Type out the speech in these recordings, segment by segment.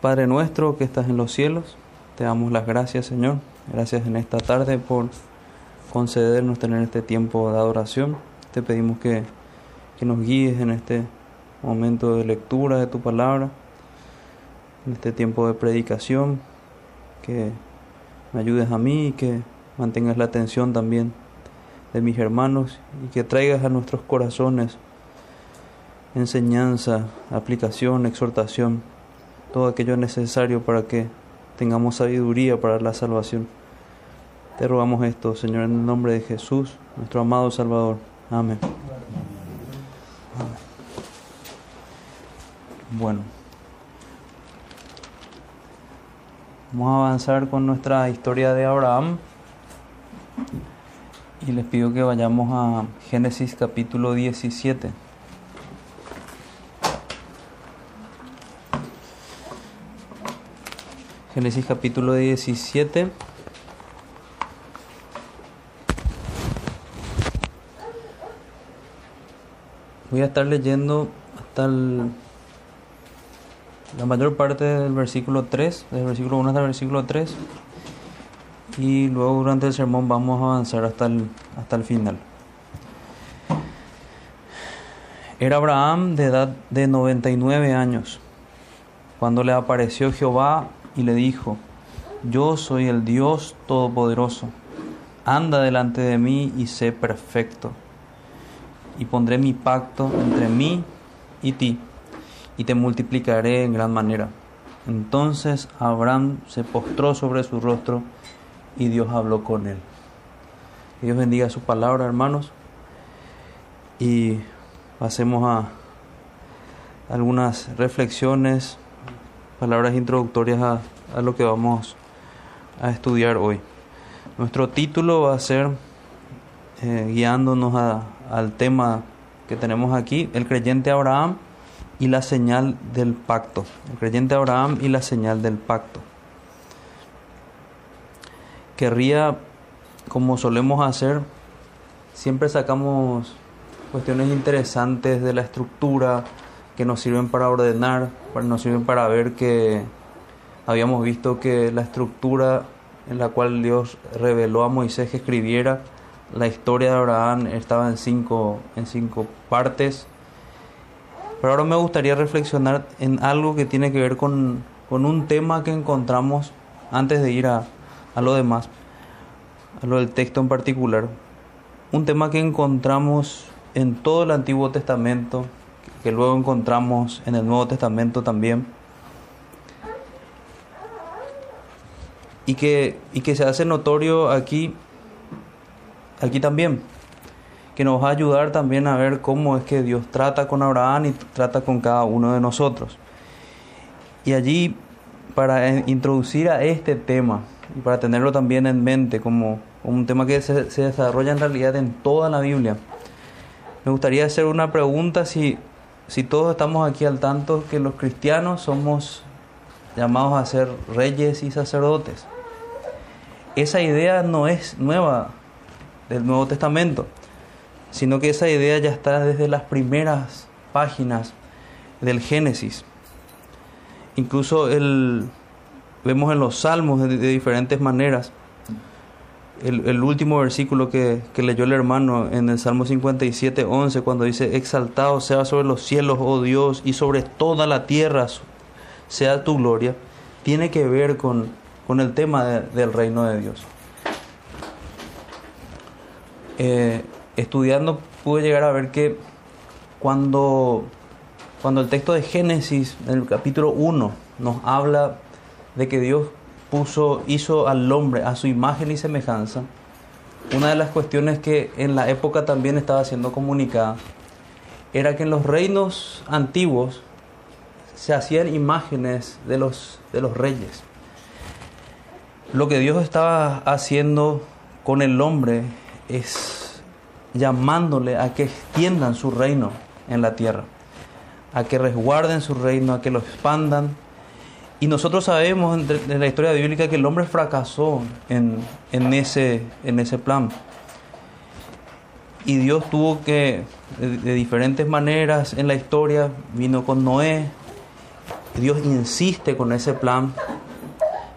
Padre nuestro que estás en los cielos, te damos las gracias, Señor. Gracias en esta tarde por concedernos tener este tiempo de adoración. Te pedimos que, que nos guíes en este momento de lectura de tu palabra, en este tiempo de predicación, que me ayudes a mí y que mantengas la atención también de mis hermanos y que traigas a nuestros corazones enseñanza, aplicación, exhortación, todo aquello necesario para que tengamos sabiduría para la salvación. Te rogamos esto, Señor, en el nombre de Jesús, nuestro amado Salvador. Amén. Bueno, vamos a avanzar con nuestra historia de Abraham y les pido que vayamos a Génesis capítulo 17. Génesis capítulo 17. Voy a estar leyendo hasta el, la mayor parte del versículo 3, del versículo 1 hasta el versículo 3. Y luego durante el sermón vamos a avanzar hasta el, hasta el final. Era Abraham de edad de 99 años cuando le apareció Jehová y le dijo, Yo soy el Dios Todopoderoso, anda delante de mí y sé perfecto, y pondré mi pacto entre mí y ti, y te multiplicaré en gran manera. Entonces Abraham se postró sobre su rostro y Dios habló con él. Dios bendiga su palabra, hermanos, y pasemos a algunas reflexiones palabras introductorias a, a lo que vamos a estudiar hoy. Nuestro título va a ser, eh, guiándonos a, al tema que tenemos aquí, el creyente Abraham y la señal del pacto. El creyente Abraham y la señal del pacto. Querría, como solemos hacer, siempre sacamos cuestiones interesantes de la estructura, que nos sirven para ordenar, nos sirven para ver que habíamos visto que la estructura en la cual Dios reveló a Moisés que escribiera la historia de Abraham estaba en cinco, en cinco partes. Pero ahora me gustaría reflexionar en algo que tiene que ver con, con un tema que encontramos antes de ir a, a lo demás, a lo del texto en particular. Un tema que encontramos en todo el Antiguo Testamento, que luego encontramos en el Nuevo Testamento también. Y que, y que se hace notorio aquí, aquí también, que nos va a ayudar también a ver cómo es que Dios trata con Abraham y trata con cada uno de nosotros. Y allí, para introducir a este tema y para tenerlo también en mente como, un tema que se, se desarrolla en realidad en toda la Biblia, me gustaría hacer una pregunta si si todos estamos aquí al tanto que los cristianos somos llamados a ser reyes y sacerdotes. Esa idea no es nueva del Nuevo Testamento, sino que esa idea ya está desde las primeras páginas del Génesis. Incluso el, vemos en los salmos de diferentes maneras el, último versículo que, leyó el hermano en el Salmo 57, 11, cuando dice, exaltado sea sobre los cielos, oh Dios, y sobre toda la tierra sea tu gloria, tiene que ver con, con el tema del reino de Dios. Eh, estudiando pude llegar a ver que cuando, cuando el texto de Génesis, en el capítulo 1, nos habla de que Dios puso, hizo al hombre a su imagen y semejanza, una de las cuestiones que en la época también estaba siendo comunicada era que en los reinos antiguos se hacían imágenes de los, de los reyes. Lo que Dios estaba haciendo con el hombre es llamándole a que extiendan su reino en la tierra, a que resguarden su reino, a que lo expandan, y nosotros sabemos en la historia bíblica que el hombre fracasó en, ese, en ese plan. y Dios tuvo que, de, diferentes maneras en la historia, vino con Noé, Dios insiste con ese plan,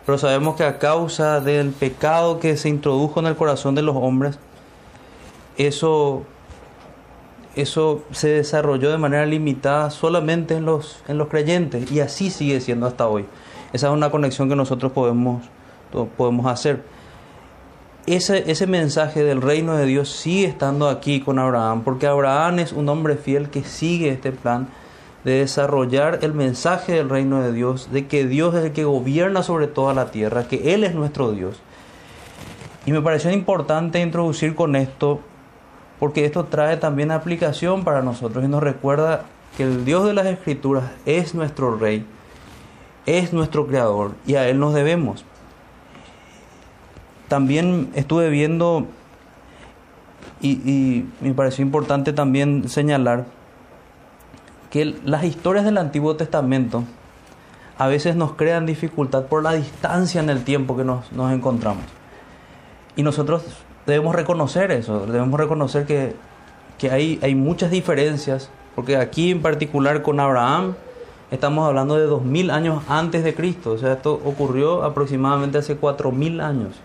pero sabemos que a causa del pecado que se introdujo en el corazón de los hombres, eso, eso se desarrolló de manera limitada solamente en los, en los creyentes y así sigue siendo hasta hoy. Esa es una conexión que nosotros podemos, podemos hacer ese, ese mensaje del reino de Dios sigue estando aquí con Abraham, porque Abraham es un hombre fiel que sigue este plan de desarrollar el mensaje del reino de Dios, de que Dios es el que gobierna sobre toda la tierra, que Él es nuestro Dios. Y me pareció importante introducir con esto, porque esto trae también aplicación para nosotros y nos recuerda que el Dios de las Escrituras es nuestro Rey, es nuestro Creador y a Él nos debemos también estuve viendo y, me pareció importante también señalar que las historias del Antiguo Testamento a veces nos crean dificultad por la distancia en el tiempo que nos, encontramos. Y nosotros debemos reconocer eso, debemos reconocer que, hay, hay muchas diferencias, porque aquí en particular con Abraham estamos hablando de 2000 años antes de Cristo, o sea, esto ocurrió aproximadamente hace 4000 años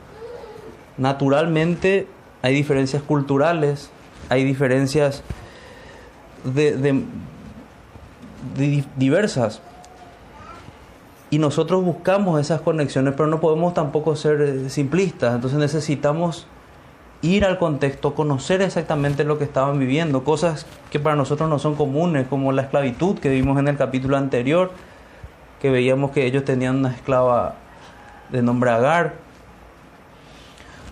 naturalmente hay diferencias culturales, hay diferencias de, diversas. Y nosotros buscamos esas conexiones, pero no podemos tampoco ser eh, simplistas. Entonces necesitamos ir al contexto, conocer exactamente lo que estaban viviendo, cosas que para nosotros no son comunes, como la esclavitud que vimos en el capítulo anterior, que veíamos que ellos tenían una esclava de nombre Agar,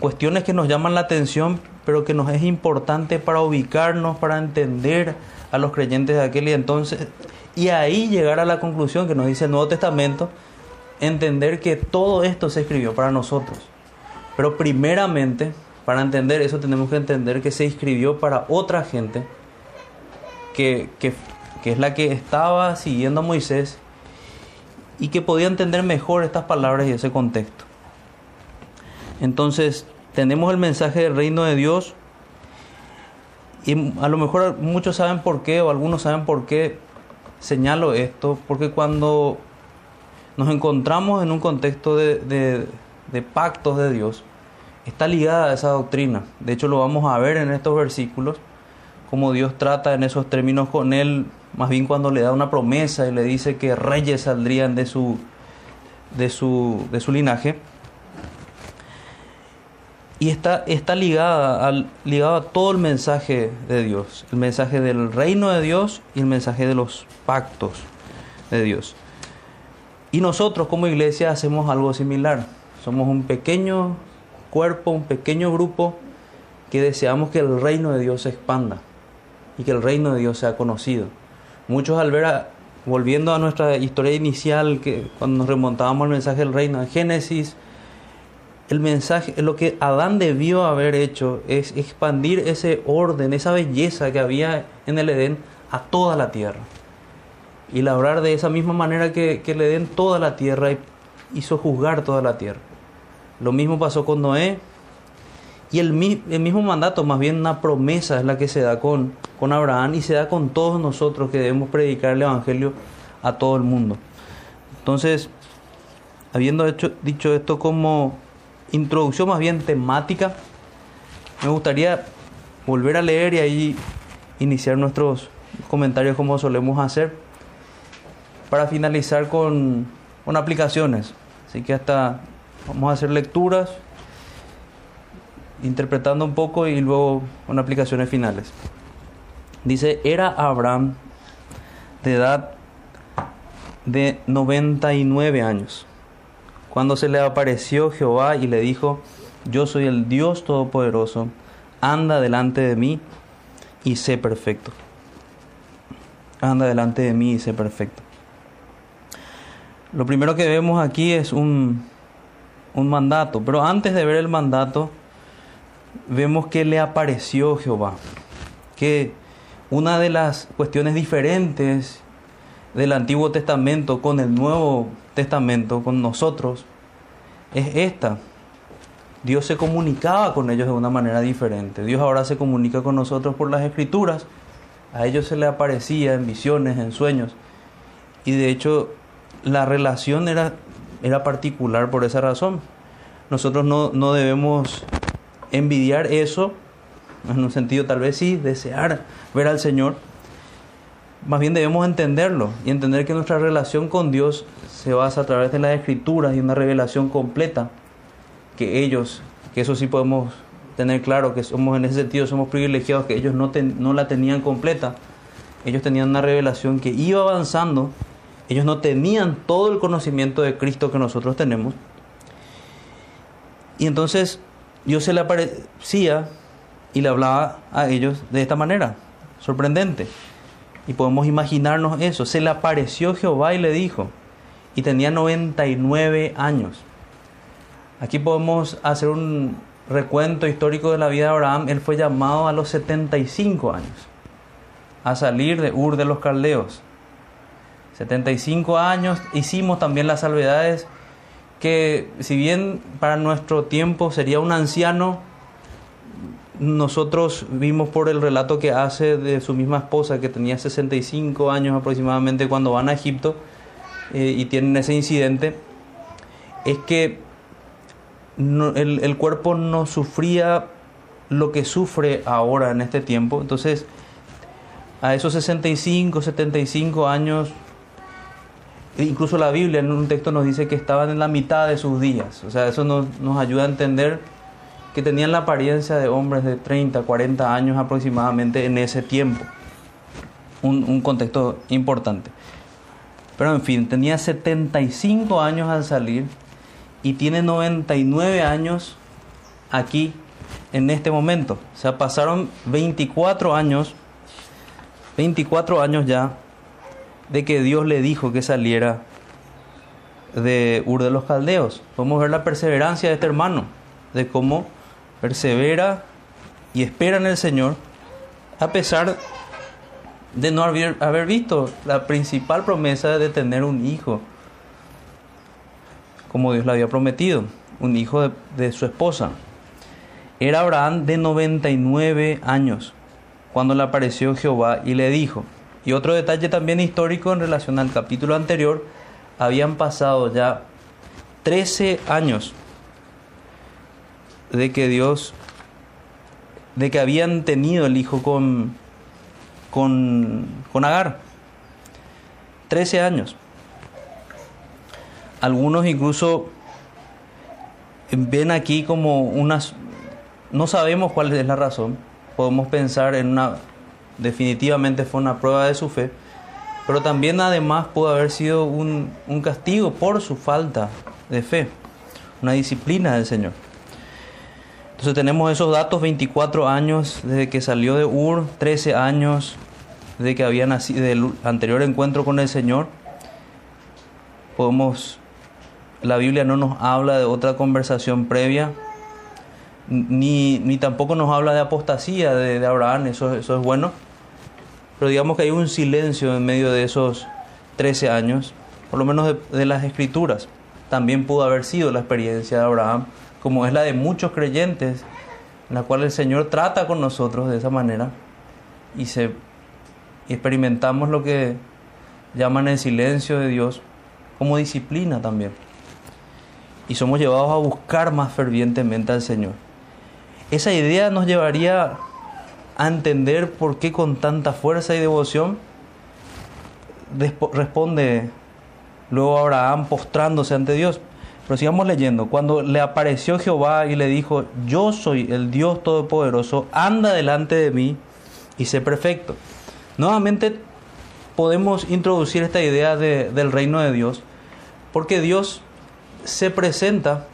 cuestiones que nos llaman la atención, pero que nos es importante para ubicarnos, para entender a los creyentes de aquel y entonces, y ahí llegar a la conclusión que nos dice el Nuevo Testamento, entender que todo esto se escribió para nosotros. Pero primeramente, para entender eso, tenemos que entender que se escribió para otra gente, que, que, que es la que estaba siguiendo a Moisés y que podía entender mejor estas palabras y ese contexto. Entonces, tenemos el mensaje del reino de Dios y a lo mejor muchos saben por qué o algunos saben por qué señalo esto, porque cuando nos encontramos en un contexto de, pactos de Dios, está ligada a esa doctrina. De hecho, lo vamos a ver en estos versículos, como Dios trata en esos términos con él, más bien cuando le da una promesa y le dice que reyes saldrían de su, de su, de su linaje y está, está ligada ligado a todo el mensaje de Dios, el mensaje del reino de Dios y el mensaje de los pactos de Dios. Y nosotros como iglesia hacemos algo similar. Somos un pequeño cuerpo, un pequeño grupo que deseamos que el reino de Dios se expanda y que el reino de Dios sea conocido. Muchos al ver, volviendo a nuestra historia inicial, que cuando nos remontábamos al mensaje del reino de Génesis, el mensaje, lo que Adán debió haber hecho es expandir ese orden, esa belleza que había en el Edén a toda la tierra. Y labrar de esa misma manera que, que el Edén toda la tierra y hizo juzgar toda la tierra. Lo mismo pasó con Noé. Y el, mismo mandato, más bien una promesa, es la que se da con, con Abraham y se da con todos nosotros que debemos predicar el Evangelio a todo el mundo. Entonces, habiendo dicho esto como introducción más bien temática, me gustaría volver a leer y ahí iniciar nuestros comentarios como solemos hacer para finalizar con, con aplicaciones. Así que hasta vamos a hacer lecturas, interpretando un poco y luego con aplicaciones finales. Dice, era Abraham de edad de 99 años cuando se le apareció Jehová y le dijo, yo soy el Dios Todopoderoso, anda delante de mí y sé perfecto. Anda delante de mí y sé perfecto. Lo primero que vemos aquí es un, un mandato, pero antes de ver el mandato, vemos que le apareció Jehová. Que una de las cuestiones diferentes del Antiguo Testamento con el Nuevo Testamento, con nosotros, es esta. Dios se comunicaba con ellos de una manera diferente. Dios ahora se comunica con nosotros por las escrituras. A ellos se les aparecía en visiones, en sueños. Y de hecho la relación era, era particular por esa razón. Nosotros no, no debemos envidiar eso, en un sentido tal vez sí, desear ver al Señor. Más bien debemos entenderlo y entender que nuestra relación con Dios se basa a través de las escrituras y una revelación completa que ellos, que eso sí podemos tener claro, que somos en ese sentido, somos privilegiados, que ellos no, no la tenían completa. Ellos tenían una revelación que iba avanzando, ellos no tenían todo el conocimiento de Cristo que nosotros tenemos. Y entonces Dios se le aparecía y le hablaba a ellos de esta manera, sorprendente. Y podemos imaginarnos eso. Se le apareció Jehová y le dijo, y tenía 99 años. Aquí podemos hacer un recuento histórico de la vida de Abraham. Él fue llamado a los 75 años a salir de Ur de los Caldeos. 75 años hicimos también las salvedades que si bien para nuestro tiempo sería un anciano, nosotros vimos por el relato que hace de su misma esposa, que tenía 65 años aproximadamente cuando van a Egipto eh, y tienen ese incidente, es que el, el cuerpo no sufría lo que sufre ahora en este tiempo. Entonces, a esos 65, 75 años, incluso la Biblia en un texto nos dice que estaban en la mitad de sus días. O sea, eso nos, nos ayuda a entender que tenían la apariencia de hombres de 30, 40 años aproximadamente en ese tiempo. Un, un contexto importante. Pero en fin, tenía 75 años al salir y tiene 99 años aquí en este momento. O sea, pasaron 24 años, 24 años ya de que Dios le dijo que saliera de Ur de los Caldeos. Podemos ver la perseverancia de este hermano, de cómo persevera y espera en el Señor, a pesar de no haber, haber visto la principal promesa de tener un hijo, como Dios le había prometido, un hijo de, de su esposa. Era Abraham de 99 años cuando le apareció Jehová y le dijo, y otro detalle también histórico en relación al capítulo anterior, habían pasado ya 13 años de que Dios, de que habían tenido el hijo con, con, con Agar. 13 años. Algunos incluso ven aquí como unas... No sabemos cuál es la razón. Podemos pensar en una definitivamente fue una prueba de su fe, pero también además pudo haber sido un, castigo por su falta de fe, una disciplina del Señor. Entonces tenemos esos datos, 24 años desde que salió de Ur, 13 años desde que había nacido del anterior encuentro con el Señor. Podemos, la Biblia no nos habla de otra conversación previa, ni, ni tampoco nos habla de apostasía de, de Abraham, eso, eso es bueno pero digamos que hay un silencio en medio de esos 13 años, por lo menos de, las escrituras. También pudo haber sido la experiencia de Abraham, como es la de muchos creyentes, en la cual el Señor trata con nosotros de esa manera y, se, experimentamos lo que llaman el silencio de Dios como disciplina también. Y somos llevados a buscar más fervientemente al Señor. Esa idea nos llevaría a entender por qué con tanta fuerza y devoción responde luego Abraham postrándose ante Dios. Pero sigamos leyendo. Cuando le apareció Jehová y le dijo, yo soy el Dios Todopoderoso, anda delante de mí y sé perfecto. Nuevamente podemos introducir esta idea del reino de Dios, porque Dios se presenta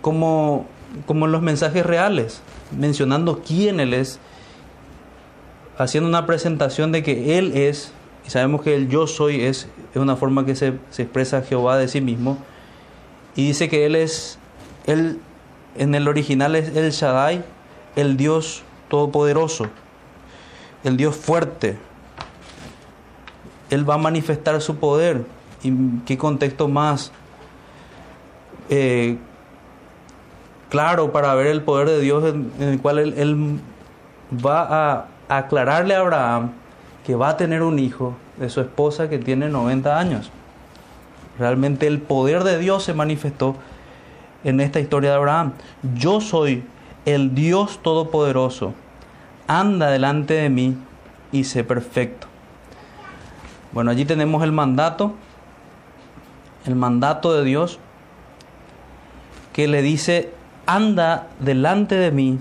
como, como en los mensajes reales mencionando quién Él es, haciendo una presentación de que Él es, y sabemos que el yo soy es, es una forma que se, expresa Jehová de sí mismo, y dice que Él es, Él en el original es el Shaddai, el Dios todopoderoso, el Dios fuerte. Él va a manifestar su poder. ¿Y qué contexto más eh, claro para ver el poder de Dios en, el cual él, va a aclararle a Abraham que va a tener un hijo de su esposa que tiene 90 años. Realmente el poder de Dios se manifestó en esta historia de Abraham. Yo soy el Dios Todopoderoso. Anda delante de mí y sé perfecto. Bueno, allí tenemos el mandato, el mandato de Dios que le dice, anda delante de mí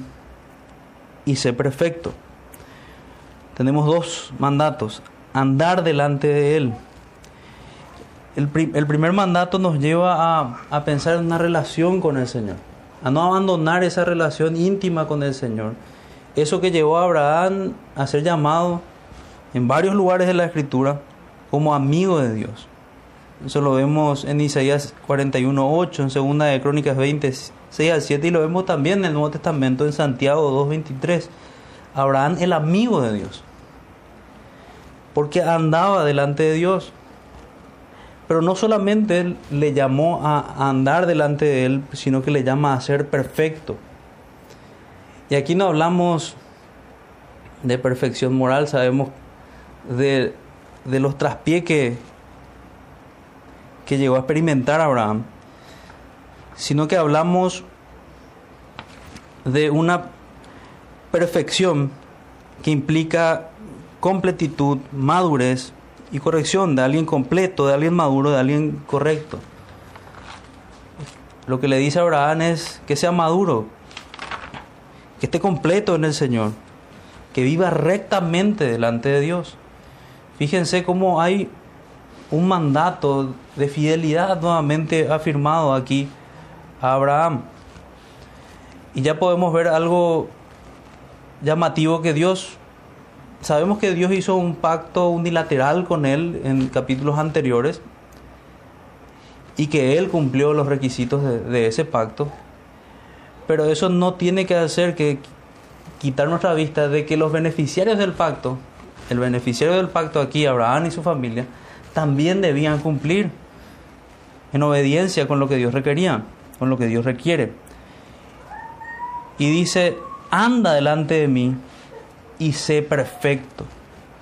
y sé perfecto. Tenemos dos mandatos, andar delante de Él. El, primer mandato nos lleva a, a pensar en una relación con el Señor, a no abandonar esa relación íntima con el Señor. Eso que llevó a Abraham a ser llamado en varios lugares de la Escritura como amigo de Dios. Eso lo vemos en Isaías 41.8, en Segunda de Crónicas 26 al 7 y lo vemos también en el Nuevo Testamento en Santiago 2.23. Abraham el amigo de Dios. Porque andaba delante de Dios. Pero no solamente le llamó a andar delante de él, sino que le llama a ser perfecto. Y aquí no hablamos de perfección moral, sabemos de, de los traspiés que, que llegó a experimentar Abraham, sino que hablamos de una perfección que implica completitud, madurez y corrección de alguien completo, de alguien maduro, de alguien correcto. Lo que le dice Abraham es que sea maduro, que esté completo en el Señor, que viva rectamente delante de Dios. Fíjense cómo hay un mandato de fidelidad nuevamente afirmado aquí a Abraham. Y ya podemos ver algo llamativo que Dios, sabemos que Dios hizo un pacto unilateral con él en capítulos anteriores y que él cumplió los requisitos de, de ese pacto, pero eso no tiene que hacer que quitar nuestra vista de que los beneficiarios del pacto, el beneficiario del pacto aquí, Abraham y su familia, también debían cumplir en obediencia con lo que Dios requería, con lo que Dios requiere. Y dice, anda delante de mí y sé perfecto.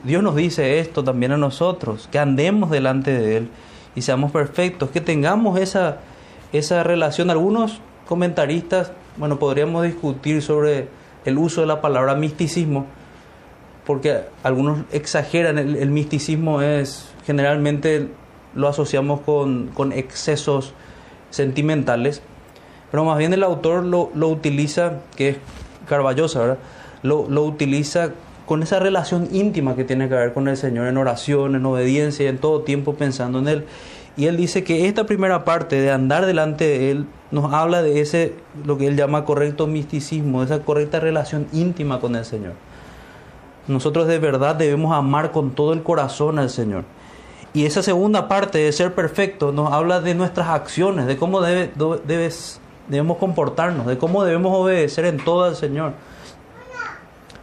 Dios nos dice esto también a nosotros, que andemos delante de Él y seamos perfectos, que tengamos esa, esa relación. Algunos comentaristas, bueno, podríamos discutir sobre el uso de la palabra misticismo, porque algunos exageran, el misticismo es generalmente lo asociamos con, excesos sentimentales, pero más bien el autor lo, utiliza, que es Carballosa, ¿verdad? Lo, lo, utiliza con esa relación íntima que tiene que ver con el Señor en oración, en obediencia en todo tiempo pensando en Él. Y él dice que esta primera parte de andar delante de Él nos habla de ese, lo que él llama correcto misticismo, esa correcta relación íntima con el Señor. Nosotros de verdad debemos amar con todo el corazón al Señor. Y esa segunda parte de ser perfecto nos habla de nuestras acciones, de cómo debe, debes, debemos comportarnos, de cómo debemos obedecer en todo al Señor.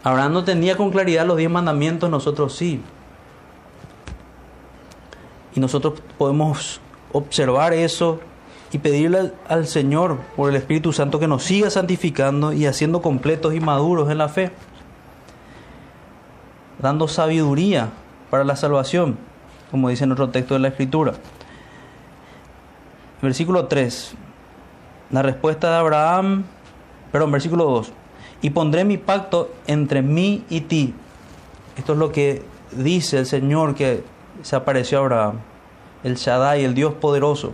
Abraham no tenía con claridad los diez mandamientos, nosotros sí. Y nosotros podemos observar eso y pedirle al Señor por el Espíritu Santo que nos siga santificando y haciendo completos y maduros en la fe, dando sabiduría para la salvación como dice en otro texto de la Escritura. Versículo 3. La respuesta de Abraham, perdón, versículo 2. Y pondré mi pacto entre mí y ti. Esto es lo que dice el Señor que se apareció a Abraham, el Shaddai, el Dios poderoso.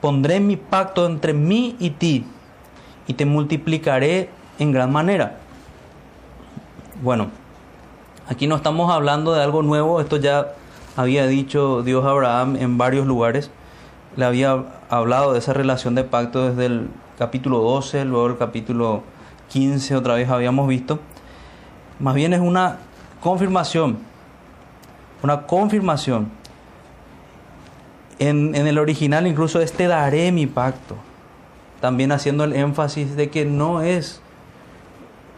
Pondré mi pacto entre mí y ti y te multiplicaré en gran manera. Bueno, aquí no estamos hablando de algo nuevo, esto ya había dicho Dios a Abraham en varios lugares. Le había hablado de esa relación de pacto desde el capítulo 12, luego el capítulo 15 otra vez habíamos visto. Más bien es una confirmación, una confirmación. En, en el original incluso es te daré mi pacto. También haciendo el énfasis de que no es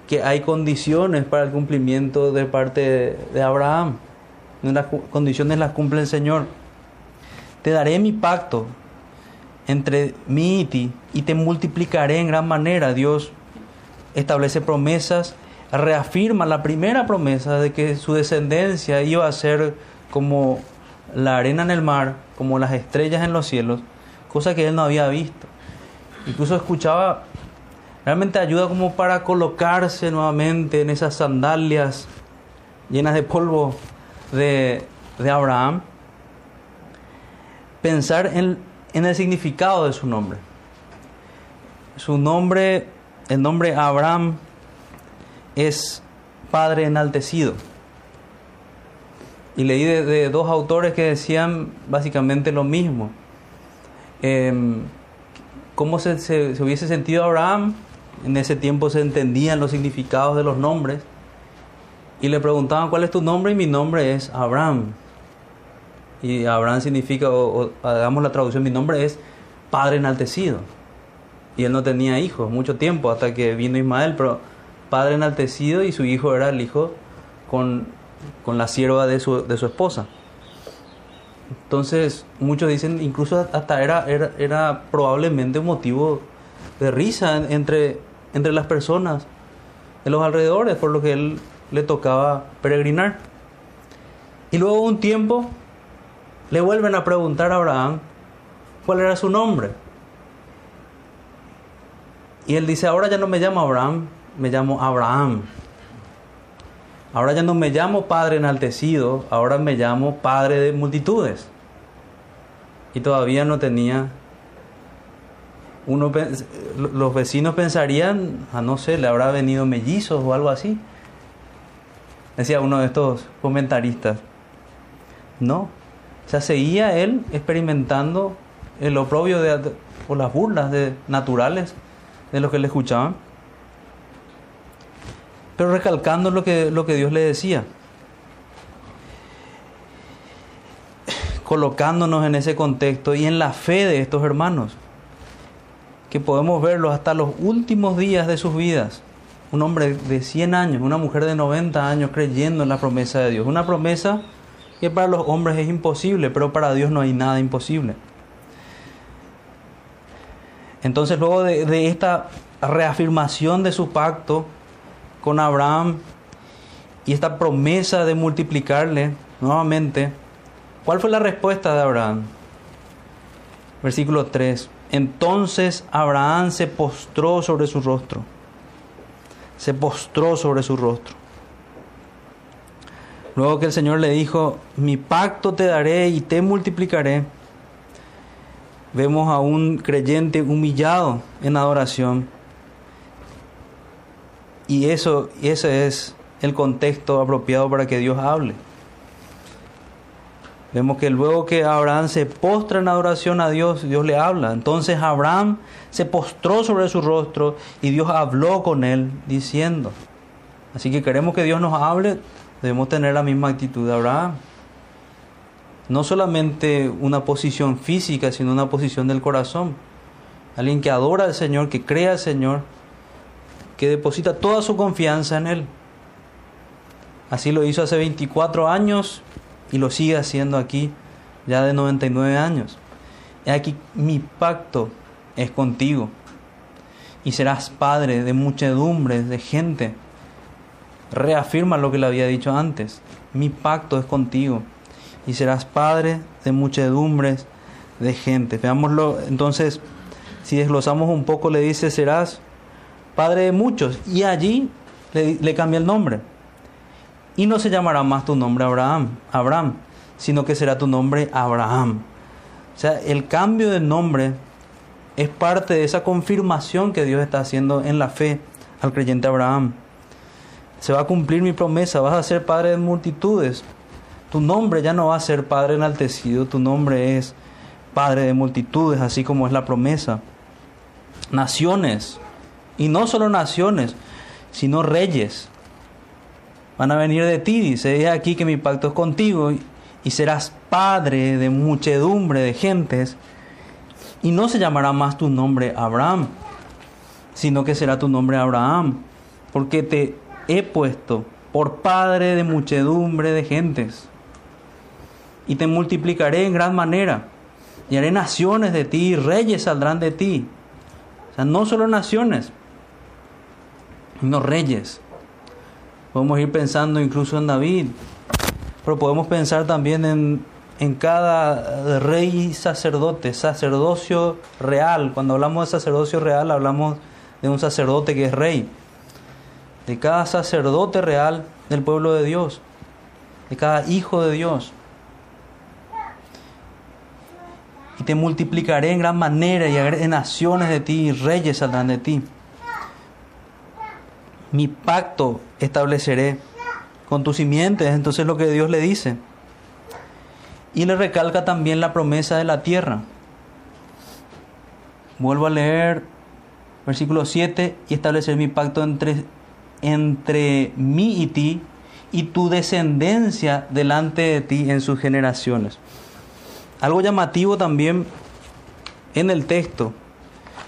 que hay condiciones para el cumplimiento de parte de Abraham las condiciones las cumple el Señor. Te daré mi pacto. entre mí y ti, y te multiplicaré en gran manera. Dios establece promesas, reafirma la primera promesa de que su descendencia iba a ser como la arena en el mar, como las estrellas en los cielos, cosa que él no había visto. Incluso escuchaba, realmente ayuda como para colocarse nuevamente en esas sandalias llenas de polvo de, de Abraham, pensar en, en el significado de su nombre. Su nombre, el nombre Abraham, es Padre enaltecido. Y leí de, dos autores que decían básicamente lo mismo. Em, ¿Cómo se, se, hubiese sentido Abraham? En ese tiempo se entendían los significados de los nombres. Y le preguntaban, ¿cuál es tu nombre? Y mi nombre es Abraham. Y Abraham significa, o, hagamos la traducción, mi nombre es Padre enaltecido. Y él no tenía hijos mucho tiempo hasta que vino Ismael, pero Padre enaltecido y su hijo era el hijo con con la sierva de su, de su esposa. Entonces, muchos dicen, incluso hasta era, era, era probablemente un motivo de risa entre, entre las personas de los alrededores, por lo que él le tocaba peregrinar. Y luego un tiempo le vuelven a preguntar a Abraham cuál era su nombre. Y él dice, ahora ya no me llamo Abraham, me llamo Abraham. Ahora ya no me llamo Padre enaltecido, ahora me llamo Padre de multitudes. Y todavía no tenía... Uno, los vecinos pensarían, a no sé, le habrá venido mellizos o algo así. Decía uno de estos comentaristas. No. O sea, seguía él experimentando el oprobio de, o las burlas de, naturales de los que le escuchaban pero recalcando lo que, lo que Dios le decía. Colocándonos en ese contexto y en la fe de estos hermanos, que podemos verlos hasta los últimos días de sus vidas. Un hombre de 100 años, una mujer de 90 años creyendo en la promesa de Dios. Una promesa que para los hombres es imposible, pero para Dios no hay nada imposible. Entonces luego de, de esta reafirmación de su pacto, con Abraham y esta promesa de multiplicarle nuevamente, ¿cuál fue la respuesta de Abraham? Versículo 3. Entonces Abraham se postró sobre su rostro. Se postró sobre su rostro. Luego que el Señor le dijo, mi pacto te daré y te multiplicaré. Vemos a un creyente humillado en adoración y eso, ese es el contexto apropiado para que Dios hable. Vemos que luego que Abraham se postra en adoración a Dios, Dios le habla. Entonces Abraham se postró sobre su rostro y Dios habló con él diciendo. Así que queremos que Dios nos hable, debemos tener la misma actitud de Abraham. No solamente una posición física, sino una posición del corazón. Alguien que adora al Señor, que crea al Señor que deposita toda su confianza en Él. Así lo hizo hace 24 años y lo sigue haciendo aquí ya de 99 años. Y aquí mi pacto es contigo y serás padre de muchedumbres de gente. Reafirma lo que le había dicho antes. Mi pacto es contigo y serás padre de muchedumbres de gente. Veámoslo entonces, si desglosamos un poco, le dice, serás padre de muchos. Y allí le, cambia el nombre. Y no se llamará más tu nombre Abraham, Abraham, sino que será tu nombre Abraham. O sea, el cambio de nombre es parte de esa confirmación que Dios está haciendo en la fe al creyente Abraham. Se va a cumplir mi promesa, vas a ser padre de multitudes. Tu nombre ya no va a ser padre enaltecido, tu nombre es padre de multitudes, así como es la promesa. Naciones, y no solo naciones, sino reyes. Van a venir de ti, dice, aquí que mi pacto es contigo y serás padre de muchedumbre de gentes. Y no se llamará más tu nombre Abraham, sino que será tu nombre Abraham, porque te he puesto por padre de muchedumbre de gentes. Y te multiplicaré en gran manera y haré naciones de ti, y reyes saldrán de ti. O sea, no solo naciones, no reyes. Podemos ir pensando incluso en David, pero podemos pensar también en, en cada rey y sacerdote, sacerdocio real. Cuando hablamos de sacerdocio real, hablamos de un sacerdote que es rey, de cada sacerdote real del pueblo de Dios, de cada hijo de Dios. Y te multiplicaré en gran manera y haré naciones de ti y reyes saldrán de ti. Mi pacto estableceré con tus simientes. Entonces lo que Dios le dice. Y le recalca también la promesa de la tierra. Vuelvo a leer versículo 7 y establecer mi pacto entre, entre mí y ti y tu descendencia delante de ti en sus generaciones. Algo llamativo también en el texto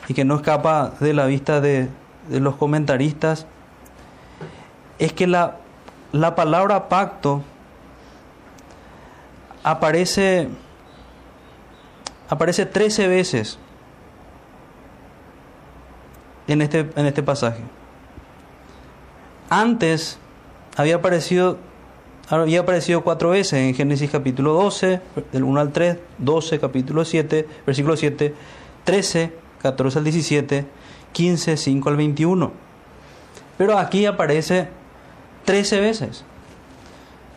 y que no escapa de la vista de, de los comentaristas es que la, la palabra pacto aparece, aparece 13 veces en este, en este pasaje. Antes había aparecido, había aparecido cuatro veces en Génesis capítulo 12, del 1 al 3, 12, capítulo 7, versículo 7, 13, 14 al 17, 15, 5 al 21. Pero aquí aparece 13 veces.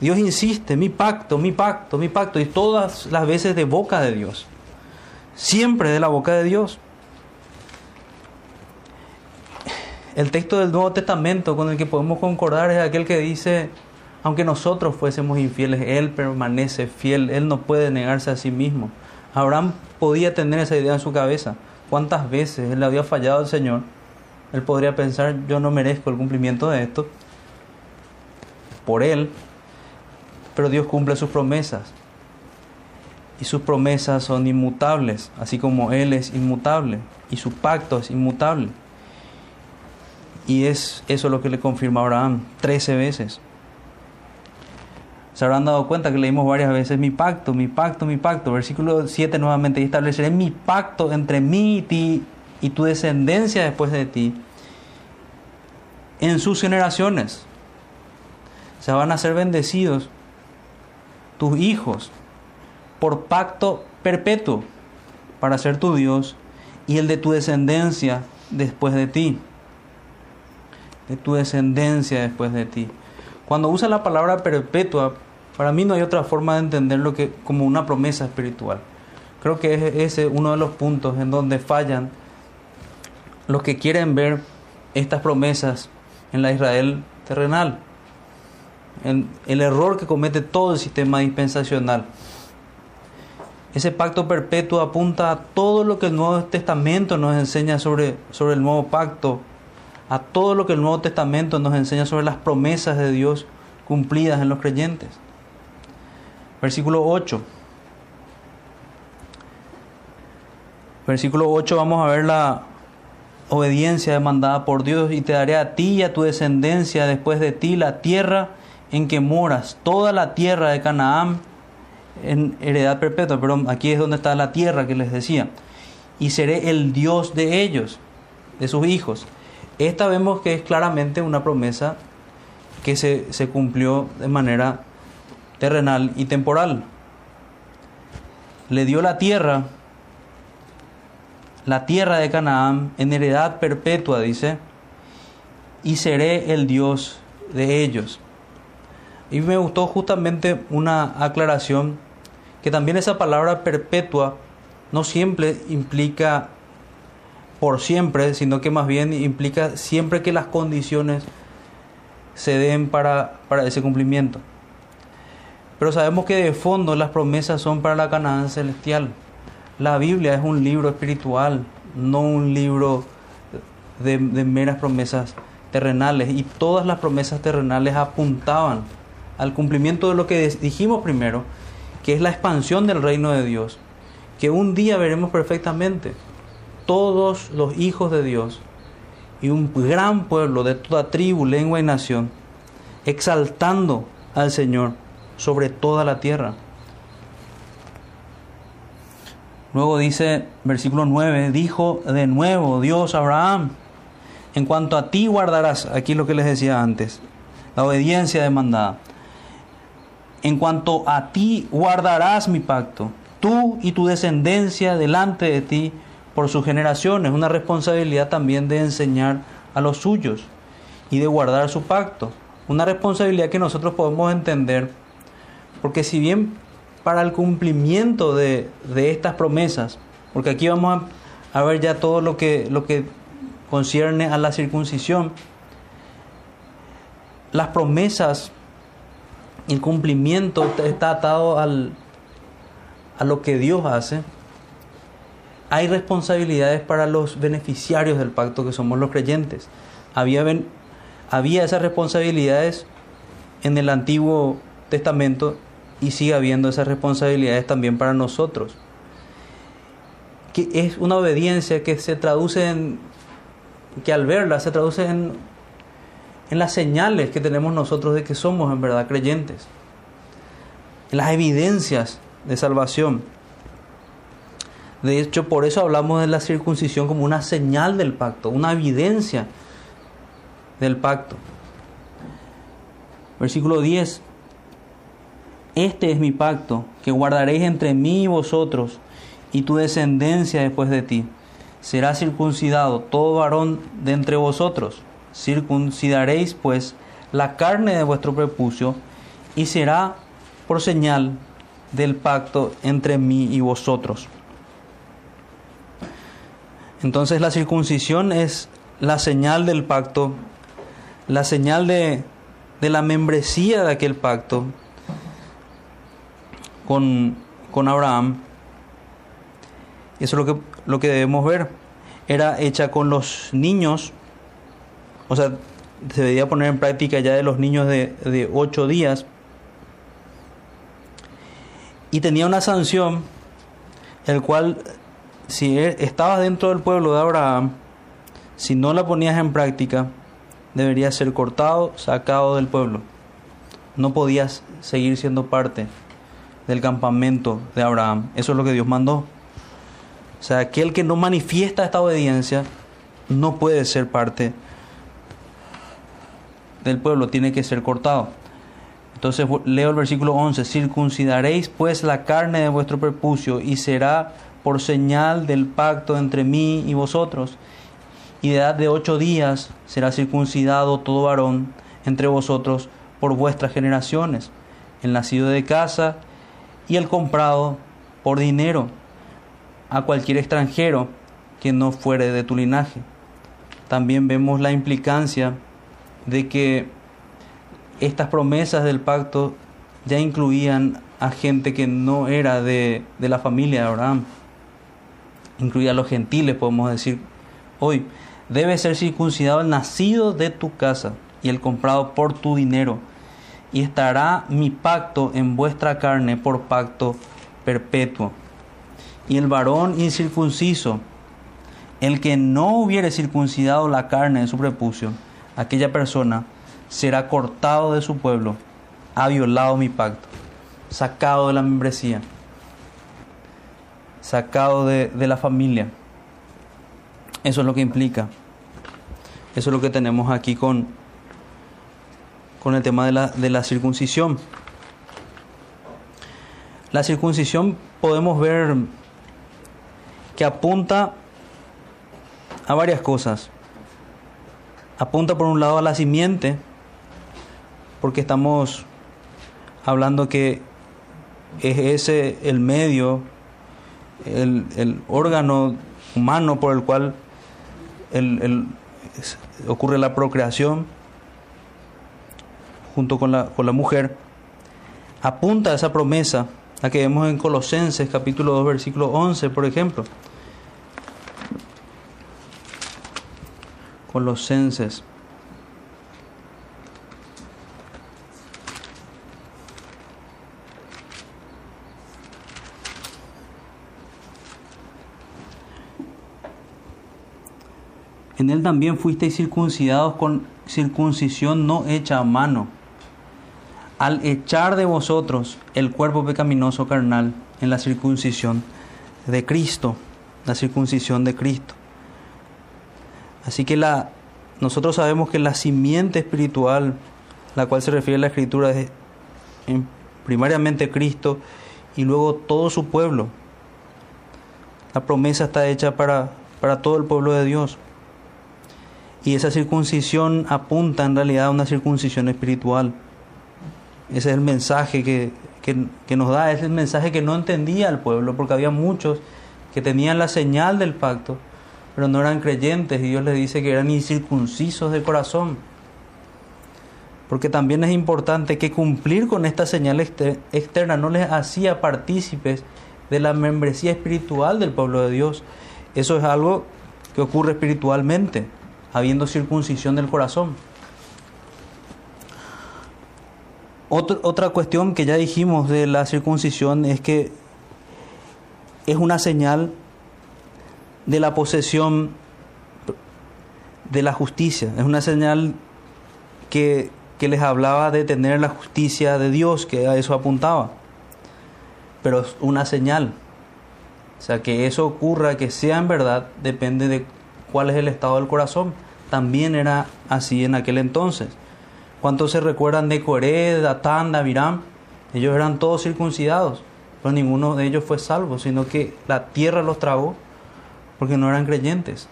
Dios insiste, mi pacto, mi pacto, mi pacto, y todas las veces de boca de Dios. Siempre de la boca de Dios. El texto del Nuevo Testamento con el que podemos concordar es aquel que dice, aunque nosotros fuésemos infieles, Él permanece fiel, Él no puede negarse a sí mismo. Abraham podía tener esa idea en su cabeza. ¿Cuántas veces él había fallado al Señor? Él podría pensar, yo no merezco el cumplimiento de esto por Él, pero Dios cumple sus promesas. Y sus promesas son inmutables, así como Él es inmutable y su pacto es inmutable. Y es eso lo que le confirma Abraham 13 veces. Se habrán dado cuenta que leímos varias veces mi pacto, mi pacto, mi pacto. Versículo 7 nuevamente, y estableceré mi pacto entre mí y ti y tu descendencia después de ti en sus generaciones. Se van a ser bendecidos tus hijos por pacto perpetuo para ser tu Dios y el de tu descendencia después de ti de tu descendencia después de ti. Cuando usa la palabra perpetua, para mí no hay otra forma de entenderlo que como una promesa espiritual. Creo que es ese uno de los puntos en donde fallan los que quieren ver estas promesas en la Israel terrenal. El error que comete todo el sistema dispensacional. Ese pacto perpetuo apunta a todo lo que el Nuevo Testamento nos enseña sobre, sobre el nuevo pacto a todo lo que el Nuevo Testamento nos enseña sobre las promesas de Dios cumplidas en los creyentes. Versículo 8. Versículo 8 vamos a ver la obediencia demandada por Dios y te daré a ti y a tu descendencia después de ti la tierra en que moras, toda la tierra de Canaán en heredad perpetua, pero aquí es donde está la tierra que les decía, y seré el Dios de ellos, de sus hijos esta vemos que es claramente una promesa que se, se cumplió de manera terrenal y temporal. Le dio la tierra, la tierra de Canaán, en heredad perpetua, dice, y seré el Dios de ellos. Y me gustó justamente una aclaración que también esa palabra perpetua no siempre implica por siempre, sino que más bien implica siempre que las condiciones se den para, para ese cumplimiento. Pero sabemos que de fondo las promesas son para la Canaán celestial. La Biblia es un libro espiritual, no un libro de, de meras promesas terrenales. Y todas las promesas terrenales apuntaban al cumplimiento de lo que dijimos primero, que es la expansión del reino de Dios, que un día veremos perfectamente todos los hijos de Dios y un gran pueblo de toda tribu, lengua y nación, exaltando al Señor sobre toda la tierra. Luego dice, versículo 9, dijo de nuevo Dios Abraham, en cuanto a ti guardarás, aquí lo que les decía antes, la obediencia demandada. En cuanto a ti guardarás mi pacto, tú y tu descendencia delante de ti por sus generaciones. Una responsabilidad también de enseñar a los suyos y de guardar su pacto. Una responsabilidad que nosotros podemos entender, porque si bien para el cumplimiento de, estas promesas, porque aquí vamos a, a, ver ya todo lo que, lo que concierne a la circuncisión, las promesas, el cumplimiento está atado al, a lo que Dios hace. Hay responsabilidades para los beneficiarios del pacto que somos los creyentes. Había, había esas responsabilidades en el Antiguo Testamento y sigue habiendo esas responsabilidades también para nosotros. Que es una obediencia que se traduce en, que al verla se traduce en, en las señales que tenemos nosotros de que somos en verdad creyentes, en las evidencias de salvación. De hecho, por eso hablamos de la circuncisión como una señal del pacto, una evidencia del pacto. Versículo 10. Este es mi pacto que guardaréis entre mí y vosotros y tu descendencia después de ti. Será circuncidado todo varón de entre vosotros. Circuncidaréis pues la carne de vuestro prepucio y será por señal del pacto entre mí y vosotros. Entonces la circuncisión es la señal del pacto, la señal de, de la membresía de aquel pacto con, con Abraham. Eso es lo que, lo que debemos ver. Era hecha con los niños, o sea, se debía poner en práctica ya de los niños de, de ocho días. Y tenía una sanción, el cual, si e, estabas dentro del pueblo de Abraham, si no la ponías en práctica, debería ser cortado, sacado del pueblo. No podías seguir siendo parte del campamento de Abraham. Eso es lo que Dios mandó. O sea, aquel que no manifiesta esta obediencia no puede ser parte del pueblo, tiene que ser cortado. Entonces leo el versículo 11, circuncidaréis pues la carne de vuestro prepucio y será por señal del pacto entre mí y vosotros. Y de edad de ocho días será circuncidado todo varón entre vosotros por vuestras generaciones, el nacido de casa y el comprado por dinero a cualquier extranjero que no fuere de tu linaje. También vemos la implicancia de que estas promesas del pacto ya incluían a gente que no era de, de la familia de Abraham, incluía a los gentiles, podemos decir hoy. Debe ser circuncidado el nacido de tu casa y el comprado por tu dinero y estará mi pacto en vuestra carne por pacto perpetuo. Y el varón incircunciso, el que no hubiere circuncidado la carne de su prepucio, aquella persona será cortado de su pueblo, ha violado mi pacto, sacado de la membresía, sacado de, la familia. Eso es lo que implica. Eso es lo que tenemos aquí con, con el tema de la, de la circuncisión. La circuncisión podemos ver que apunta a varias cosas. Apunta por un lado a la simiente, porque estamos hablando que es ese el medio, el, el órgano humano por el cual el, ocurre la procreación junto con la, con la mujer, apunta a esa promesa, la que vemos en Colosenses capítulo 2 versículo 11, por ejemplo. Colosenses. En él también fuisteis circuncidados con circuncisión no hecha a mano al echar de vosotros el cuerpo pecaminoso carnal en la circuncisión de Cristo, la circuncisión de Cristo. Así que la, nosotros sabemos que la simiente espiritual, la cual se refiere la Escritura, es primariamente Cristo y luego todo su pueblo. La promesa está hecha para, para todo el pueblo de Dios. Y esa circuncisión apunta en realidad a una circuncisión espiritual. Ese es el mensaje que, que, nos da, es el mensaje que no entendía el pueblo, porque había muchos que tenían la señal del pacto, pero no eran creyentes, y Dios les dice que eran incircuncisos de corazón. Porque también es importante que cumplir con esta señal externa no les hacía partícipes de la membresía espiritual del pueblo de Dios. Eso es algo que ocurre espiritualmente, habiendo circuncisión del corazón. otra cuestión que ya dijimos de la circuncisión es que es una señal de la posesión de la justicia, es una señal que, que les hablaba de tener la justicia de Dios, que a eso apuntaba, pero es una señal. O sea, que eso ocurra, que sea en verdad, depende de cuál es el estado del corazón. También era así en aquel entonces. ¿Cuántos se recuerdan de Coré, Datán, Daviram? Ellos eran todos circuncidados, pero ninguno de ellos fue salvo, sino que la tierra los tragó porque no eran creyentes.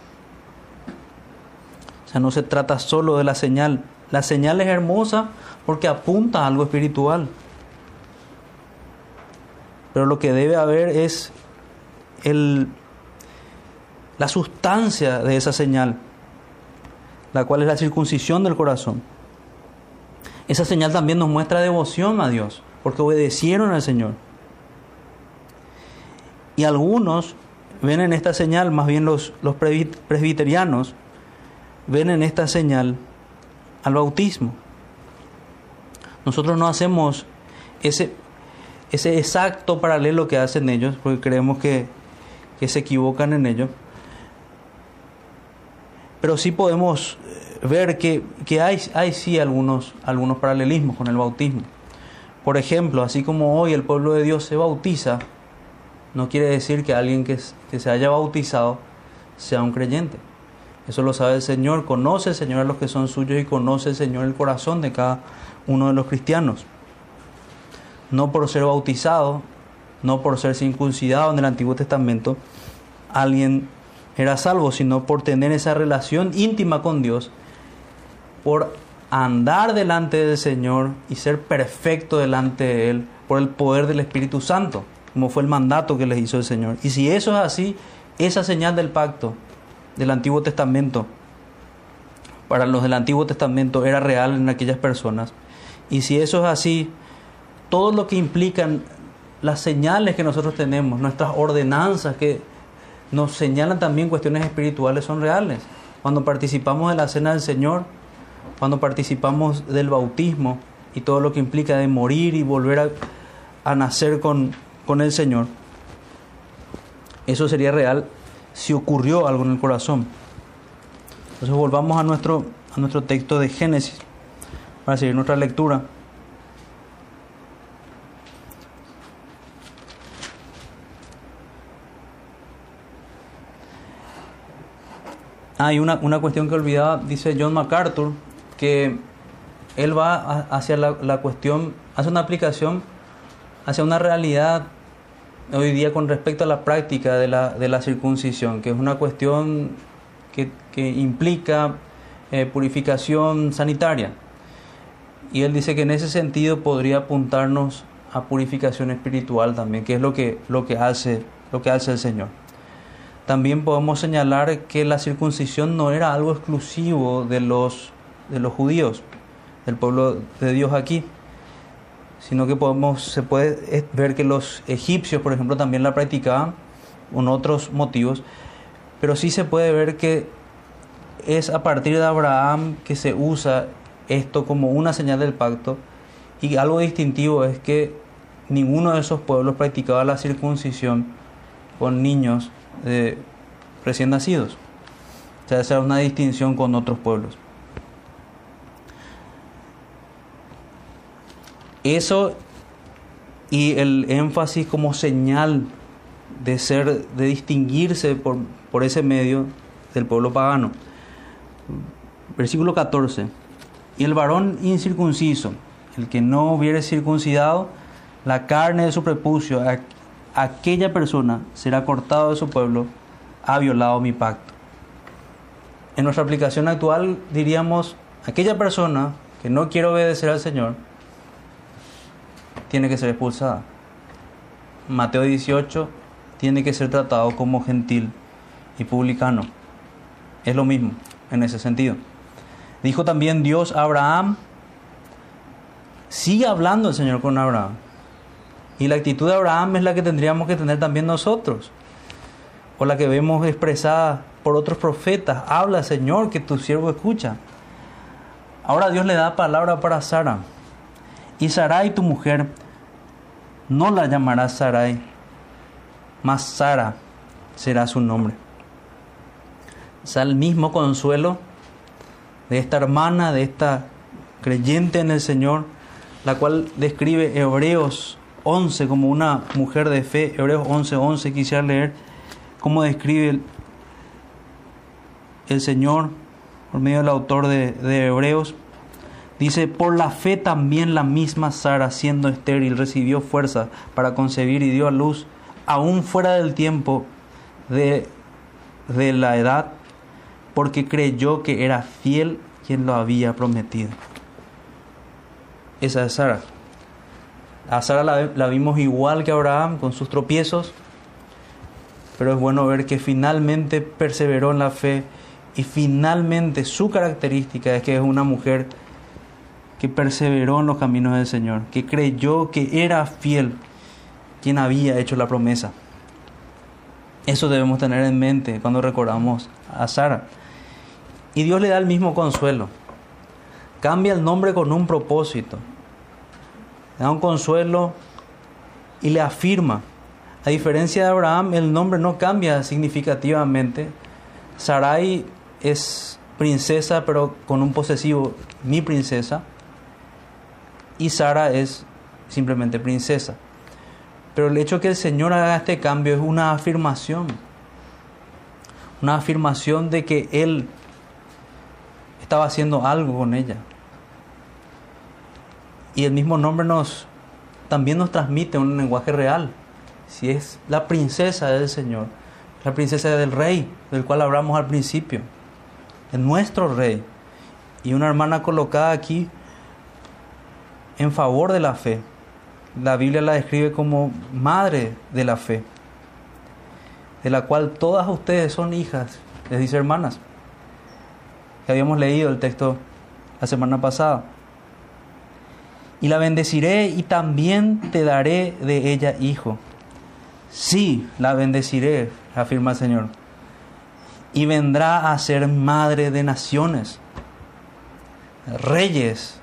O sea, no se trata solo de la señal. La señal es hermosa porque apunta a algo espiritual. Pero lo que debe haber es el, la sustancia de esa señal, la cual es la circuncisión del corazón. Esa señal también nos muestra devoción a Dios, porque obedecieron al Señor. Y algunos ven en esta señal, más bien los, los presbiterianos, ven en esta señal al bautismo. Nosotros no hacemos ese, ese exacto paralelo que hacen ellos, porque creemos que, que se equivocan en ello. Pero sí podemos ver que, hay, hay sí algunos, algunos paralelismos con el bautismo. Por ejemplo, así como hoy el pueblo de Dios se bautiza, no quiere decir que alguien que, que se haya bautizado sea un creyente. Eso lo sabe el Señor, conoce el Señor a los que son suyos y conoce el Señor el corazón de cada uno de los cristianos. No por ser bautizado, no por ser circuncidado en el Antiguo Testamento, alguien era salvo, sino por tener esa relación íntima con Dios por andar delante del Señor y ser perfecto delante de Él por el poder del Espíritu Santo, como fue el mandato que les hizo el Señor. Y si eso es así, esa señal del pacto del Antiguo Testamento, para los del Antiguo Testamento era real en aquellas personas. Y si eso es así, todo lo que implican las señales que nosotros tenemos, nuestras ordenanzas que nos señalan también cuestiones espirituales son reales. Cuando participamos de la cena del Señor, cuando participamos del bautismo y todo lo que implica de morir y volver a, nacer con, con el Señor, eso sería real si ocurrió algo en el corazón. Entonces volvamos a nuestro, a nuestro texto de Génesis para seguir nuestra lectura. Hay una, una cuestión que olvidaba, dice John MacArthur, que él va hacia la, cuestión, hace una aplicación hacia una realidad hoy día con respecto a la práctica de la, de la circuncisión, que es una cuestión que, implica eh, purificación sanitaria. Y él dice que en ese sentido podría apuntarnos a purificación espiritual también, que es lo que, lo que, hace, lo que hace el Señor. También podemos señalar que la circuncisión no era algo exclusivo de los de los judíos, del pueblo de Dios aquí, sino que podemos, se puede ver que los egipcios, por ejemplo, también la practicaban con otros motivos, pero sí se puede ver que es a partir de Abraham que se usa esto como una señal del pacto y algo distintivo es que ninguno de esos pueblos practicaba la circuncisión con niños de recién nacidos. O sea, esa es una distinción con otros pueblos. Eso y el énfasis como señal de ser, de distinguirse por, por ese medio del pueblo pagano. Versículo 14. Y el varón incircunciso, el que no hubiere circuncidado la carne de su prepucio, aquella persona será cortado de su pueblo, ha violado mi pacto. En nuestra aplicación actual diríamos, aquella persona que no quiere obedecer al Señor, tiene que ser expulsada. Mateo 18 tiene que ser tratado como gentil y publicano. Es lo mismo en ese sentido. Dijo también Dios a Abraham, sigue hablando el Señor con Abraham. Y la actitud de Abraham es la que tendríamos que tener también nosotros, o la que vemos expresada por otros profetas. Habla, Señor, que tu siervo escucha. Ahora Dios le da palabra para Sara. Y Sarai, tu mujer, no la llamarás Sarai, mas Sara será su nombre. Es el mismo consuelo de esta hermana, de esta creyente en el Señor, la cual describe Hebreos 11 como una mujer de fe. Hebreos 11, 11 quisiera leer cómo describe el, Señor por medio del autor de Hebreos. Dice, por la fe también la misma Sara, siendo estéril, recibió fuerza para concebir y dio a luz, aún fuera del tiempo de, de la edad, porque creyó que era fiel quien lo había prometido. Esa es Sara. A Sara la, vimos igual que Abraham, con sus tropiezos, pero es bueno ver que finalmente perseveró en la fe y finalmente su característica es que es una mujer que perseveró en los caminos del Señor, que creyó que era fiel quien había hecho la promesa. Eso debemos tener en mente cuando recordamos a Sara. Y Dios le da el mismo consuelo. Cambia el nombre con un propósito le da un consuelo y le afirma. A diferencia de Abraham, el nombre no cambia significativamente. Sarai es princesa, pero con un posesivo, mi princesa. Y Sara es simplemente princesa. Pero el hecho que el Señor haga este cambio es una afirmación. Una afirmación de que Él estaba haciendo algo con ella. Y el mismo nombre nos también nos transmite un lenguaje real. Si es la princesa del Señor, la princesa del rey, del cual hablamos al principio, es nuestro rey. Y una hermana colocada aquí en favor de la fe. La Biblia la describe como madre de la fe, de la cual todas ustedes son hijas, les dice hermanas. Que habíamos leído el texto la semana pasada y la bendeciré y también te daré de ella hijo. Sí, la bendeciré, afirma el Señor, y vendrá a ser madre de naciones. Reyes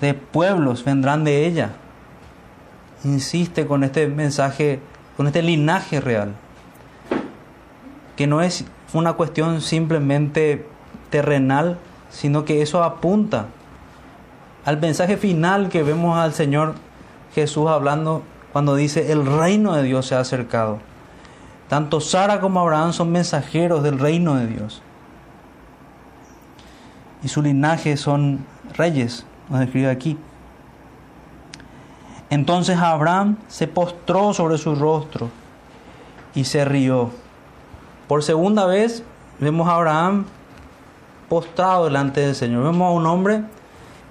de pueblos vendrán de ella. Insiste con este mensaje, con este linaje real, que no es una cuestión simplemente terrenal, sino que eso apunta al mensaje final que vemos al Señor Jesús hablando cuando dice, el reino de Dios se ha acercado. Tanto Sara como Abraham son mensajeros del reino de Dios. Y su linaje son reyes, nos describe aquí. Entonces Abraham se postró sobre su rostro y se rió. Por segunda vez vemos a Abraham postrado delante del Señor. Vemos a un hombre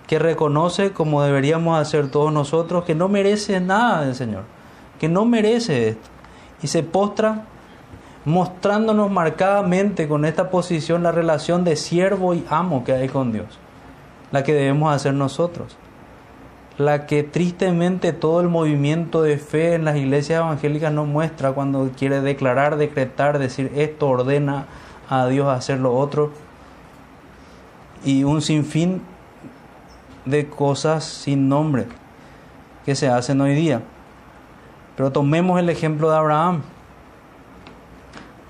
que reconoce, como deberíamos hacer todos nosotros, que no merece nada del Señor, que no merece esto. Y se postra mostrándonos marcadamente con esta posición la relación de siervo y amo que hay con Dios, la que debemos hacer nosotros, la que tristemente todo el movimiento de fe en las iglesias evangélicas nos muestra cuando quiere declarar, decretar, decir esto ordena a Dios hacer lo otro y un sinfín de cosas sin nombre que se hacen hoy día. Pero tomemos el ejemplo de Abraham.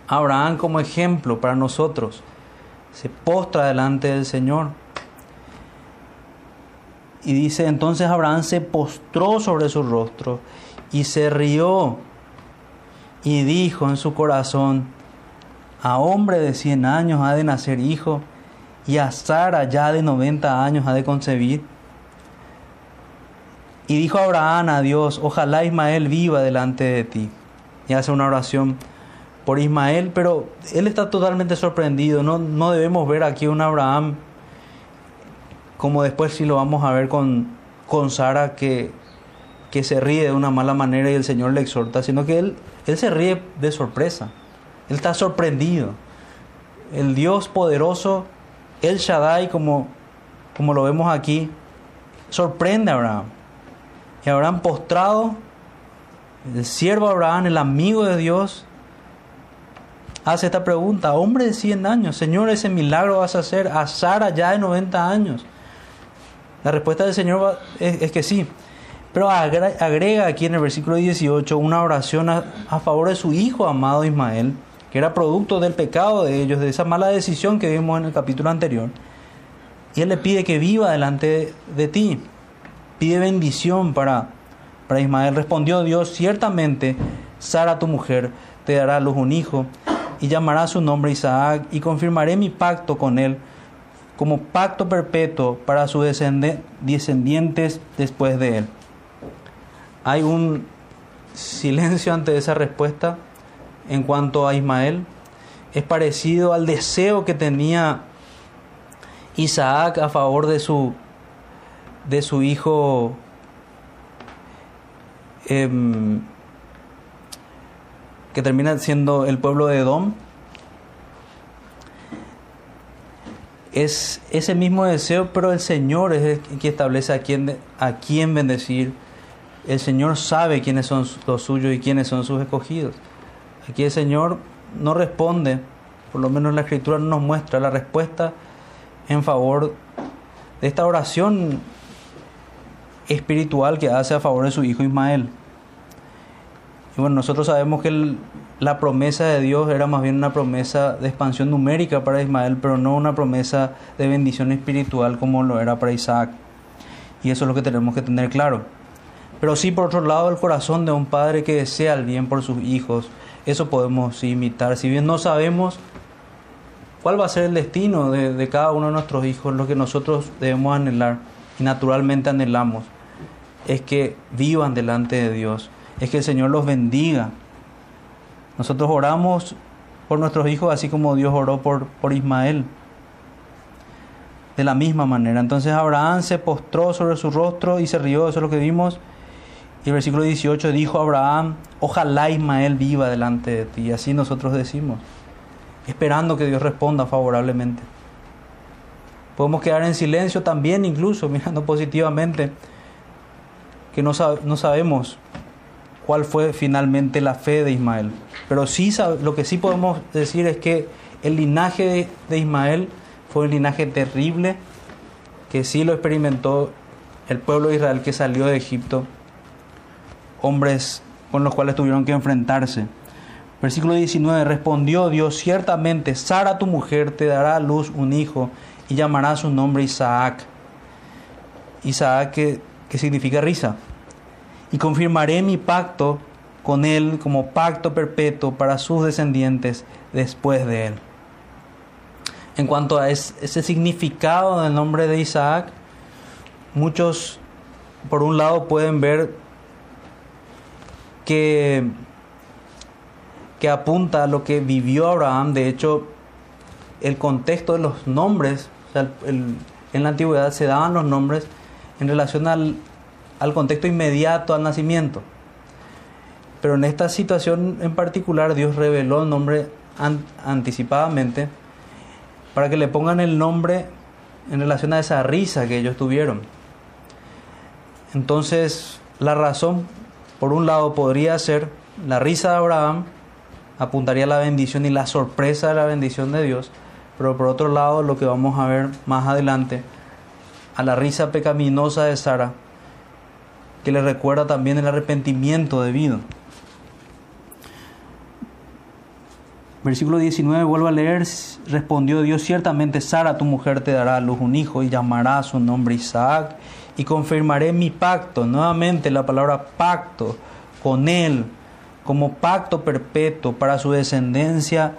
Abraham como ejemplo para nosotros se postra delante del Señor. Y dice, entonces Abraham se postró sobre su rostro y se rió. y dijo en su corazón, a hombre de 100 años ha de nacer hijo, y a Sara ya de 90 años ha de concebir. Y dijo Abraham a Dios, ojalá Ismael viva delante de ti. Y hace una oración por Ismael, pero él está totalmente sorprendido. No, no debemos ver aquí un Abraham como después sí lo vamos a ver con, con Sara que, que se ríe de una mala manera y el Señor le exhorta, sino que él, él se ríe de sorpresa. Él está sorprendido. El Dios poderoso, el Shaddai, como, como lo vemos aquí, sorprende a Abraham. Y Abraham postrado, el siervo Abraham, el amigo de Dios, hace esta pregunta, hombre de 100 años, Señor, ese milagro vas a hacer a Sara ya de 90 años. La respuesta del Señor es, es que sí. Pero agrega aquí en el versículo 18 una oración a, a, favor de su hijo amado Ismael, que era producto del pecado de ellos, de esa mala decisión que vimos en el capítulo anterior. Y él le pide que viva delante de ti. Pide bendición para, para Ismael. Respondió Dios, ciertamente Sara tu mujer te dará a luz un hijo y llamará su nombre Isaac y confirmaré mi pacto con él como pacto perpetuo para sus descendientes después de él. Hay un silencio ante esa respuesta en cuanto a Ismael. Es parecido al deseo que tenía Isaac a favor de su, de su hijo em, que termina siendo el pueblo de Edom. Es ese mismo deseo, pero el Señor es el que establece a quién, a quién bendecir. El Señor sabe quiénes son los suyos y quiénes son sus escogidos. Aquí el Señor no responde, por lo menos la Escritura no nos muestra la respuesta en favor de esta oración espiritual que hace a favor de su hijo Ismael. Y bueno, nosotros sabemos que la promesa de Dios era más bien una promesa de expansión numérica para Ismael, pero no una promesa de bendición espiritual como lo era para Isaac. Y eso es lo que tenemos que tener claro. Pero sí, por otro lado, el corazón de un padre que desea el bien por sus hijos, eso podemos imitar. Si bien no sabemos cuál va a ser el destino de, de cada uno de nuestros hijos, lo que nosotros debemos anhelar y naturalmente anhelamos es que vivan delante de Dios es que el Señor los bendiga. Nosotros oramos por nuestros hijos así como Dios oró por, por Ismael. De la misma manera. Entonces Abraham se postró sobre su rostro y se rió. Eso es lo que vimos. Y el versículo 18 dijo Abraham, ojalá Ismael viva delante de ti. Y así nosotros decimos, esperando que Dios responda favorablemente. Podemos quedar en silencio también, incluso mirando positivamente, que no, no sabemos cuál fue finalmente la fe de Ismael. Pero sí lo que sí podemos decir es que el linaje de, Ismael fue un linaje terrible, que sí lo experimentó el pueblo de Israel que salió de Egipto, hombres con los cuales tuvieron que enfrentarse. Versículo 19, respondió Dios, ciertamente Sara tu mujer te dará a luz un hijo y llamará su nombre Isaac. Isaac que, que significa risa y confirmaré mi pacto con él como pacto perpetuo para sus descendientes después de él. En cuanto a ese significado del nombre de Isaac, muchos por un lado pueden ver que, que apunta a lo que vivió Abraham. De hecho, el contexto de los nombres, en la antigüedad se daban los nombres en relación al, al contexto inmediato al nacimiento. Pero en esta situación en particular Dios reveló el nombre anticipadamente para que le pongan el nombre en relación a esa risa que ellos tuvieron. Entonces, la razón, por un lado, podría ser la risa de Abraham, apuntaría a la bendición y la sorpresa de la bendición de Dios, pero por otro lado, lo que vamos a ver más adelante, a la risa pecaminosa de Sara, que le recuerda también el arrepentimiento debido. Versículo 19, vuelvo a leer, respondió Dios, ciertamente Sara, tu mujer, te dará a luz un hijo y llamará su nombre Isaac y confirmaré mi pacto, nuevamente la palabra pacto, con él como pacto perpetuo para su descendencia,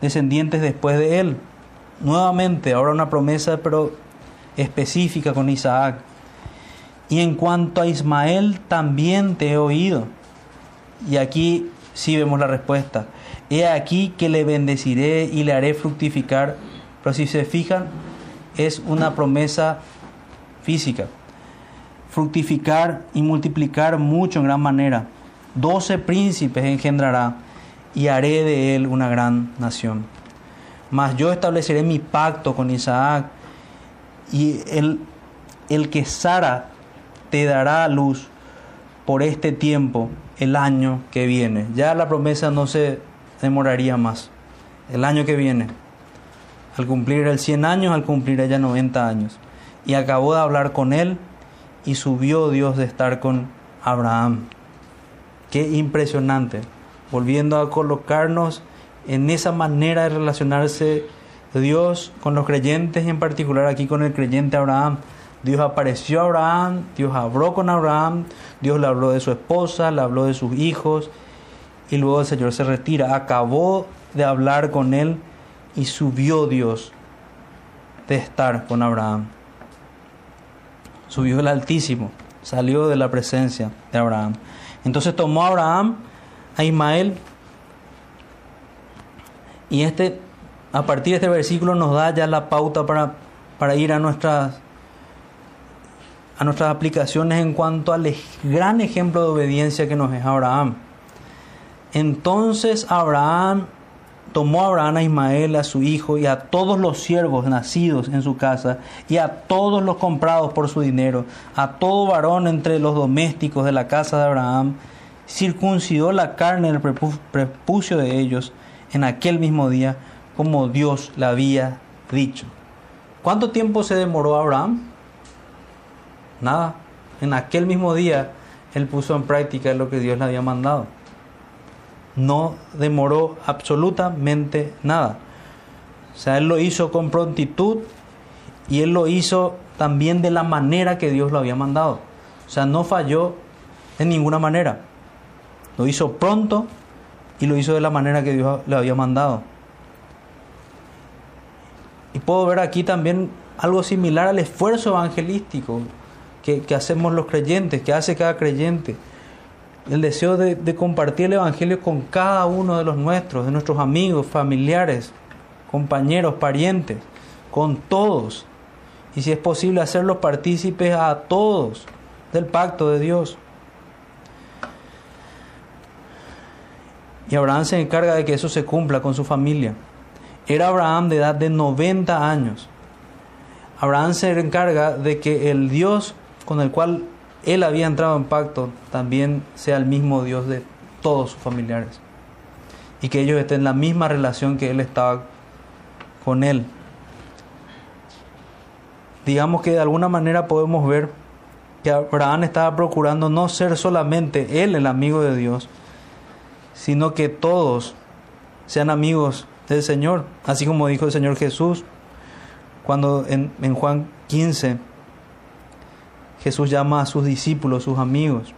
descendientes después de él. Nuevamente, ahora una promesa, pero específica con Isaac. Y en cuanto a Ismael, también te he oído. Y aquí sí vemos la respuesta. He aquí que le bendeciré y le haré fructificar. Pero si se fijan, es una promesa física. Fructificar y multiplicar mucho en gran manera. Doce príncipes engendrará y haré de él una gran nación. Mas yo estableceré mi pacto con Isaac y el, el que Sara te dará luz por este tiempo, el año que viene. Ya la promesa no se demoraría más. El año que viene. Al cumplir el 100 años, al cumplir ella 90 años. Y acabó de hablar con él y subió Dios de estar con Abraham. Qué impresionante. Volviendo a colocarnos en esa manera de relacionarse Dios con los creyentes y en particular aquí con el creyente Abraham. Dios apareció a Abraham, Dios habló con Abraham, Dios le habló de su esposa, le habló de sus hijos y luego el Señor se retira. Acabó de hablar con él y subió Dios de estar con Abraham. Subió el Altísimo, salió de la presencia de Abraham. Entonces tomó a Abraham a Ismael y este a partir de este versículo nos da ya la pauta para, para ir a nuestras, a nuestras aplicaciones en cuanto al gran ejemplo de obediencia que nos es Abraham. Entonces Abraham tomó a Abraham a Ismael, a su hijo, y a todos los siervos nacidos en su casa, y a todos los comprados por su dinero, a todo varón entre los domésticos de la casa de Abraham, circuncidó la carne del prepucio de ellos en aquel mismo día, como Dios le había dicho. ¿Cuánto tiempo se demoró Abraham? Nada. En aquel mismo día él puso en práctica lo que Dios le había mandado. No demoró absolutamente nada. O sea, él lo hizo con prontitud y él lo hizo también de la manera que Dios lo había mandado. O sea, no falló en ninguna manera. Lo hizo pronto y lo hizo de la manera que Dios le había mandado. Y puedo ver aquí también algo similar al esfuerzo evangelístico que, hacemos los creyentes, que hace cada creyente. El deseo de, compartir el Evangelio con cada uno de los nuestros, de nuestros amigos, familiares, compañeros, parientes, con todos. Y si es posible hacerlos partícipes a todos del pacto de Dios. Y Abraham se encarga de que eso se cumpla con su familia. Era Abraham de edad de 90 años. Abraham se encarga de que el Dios con el cual él había entrado en pacto también sea el mismo Dios de todos sus familiares. Y que ellos estén en la misma relación que él estaba con él. Digamos que de alguna manera podemos ver que Abraham estaba procurando no ser solamente él el amigo de Dios, sino que todos sean amigos del Señor, así como dijo el Señor Jesús cuando en, Juan 15 Jesús llama a sus discípulos, sus amigos,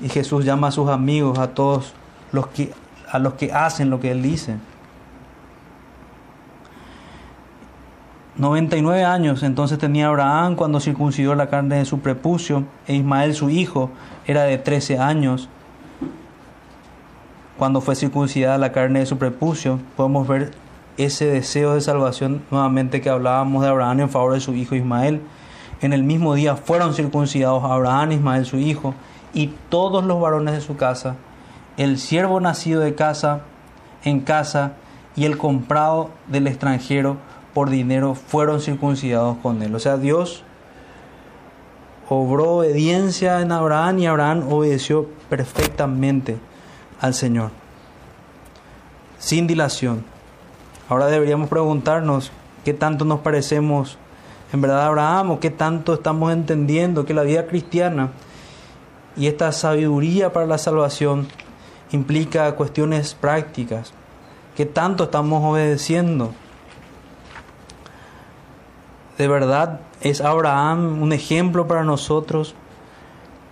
y Jesús llama a sus amigos a todos los que a los que hacen lo que él dice. 99 años entonces tenía Abraham cuando circuncidó la carne de su prepucio, e Ismael su hijo era de 13 años cuando fue circuncidada la carne de su prepucio, podemos ver ese deseo de salvación nuevamente que hablábamos de Abraham en favor de su hijo Ismael. En el mismo día fueron circuncidados Abraham, Ismael su hijo, y todos los varones de su casa, el siervo nacido de casa en casa y el comprado del extranjero por dinero fueron circuncidados con él. O sea, Dios obró obediencia en Abraham y Abraham obedeció perfectamente al Señor, sin dilación. Ahora deberíamos preguntarnos qué tanto nos parecemos en verdad Abraham o qué tanto estamos entendiendo que la vida cristiana y esta sabiduría para la salvación implica cuestiones prácticas. ¿Qué tanto estamos obedeciendo? De verdad, ¿es Abraham un ejemplo para nosotros?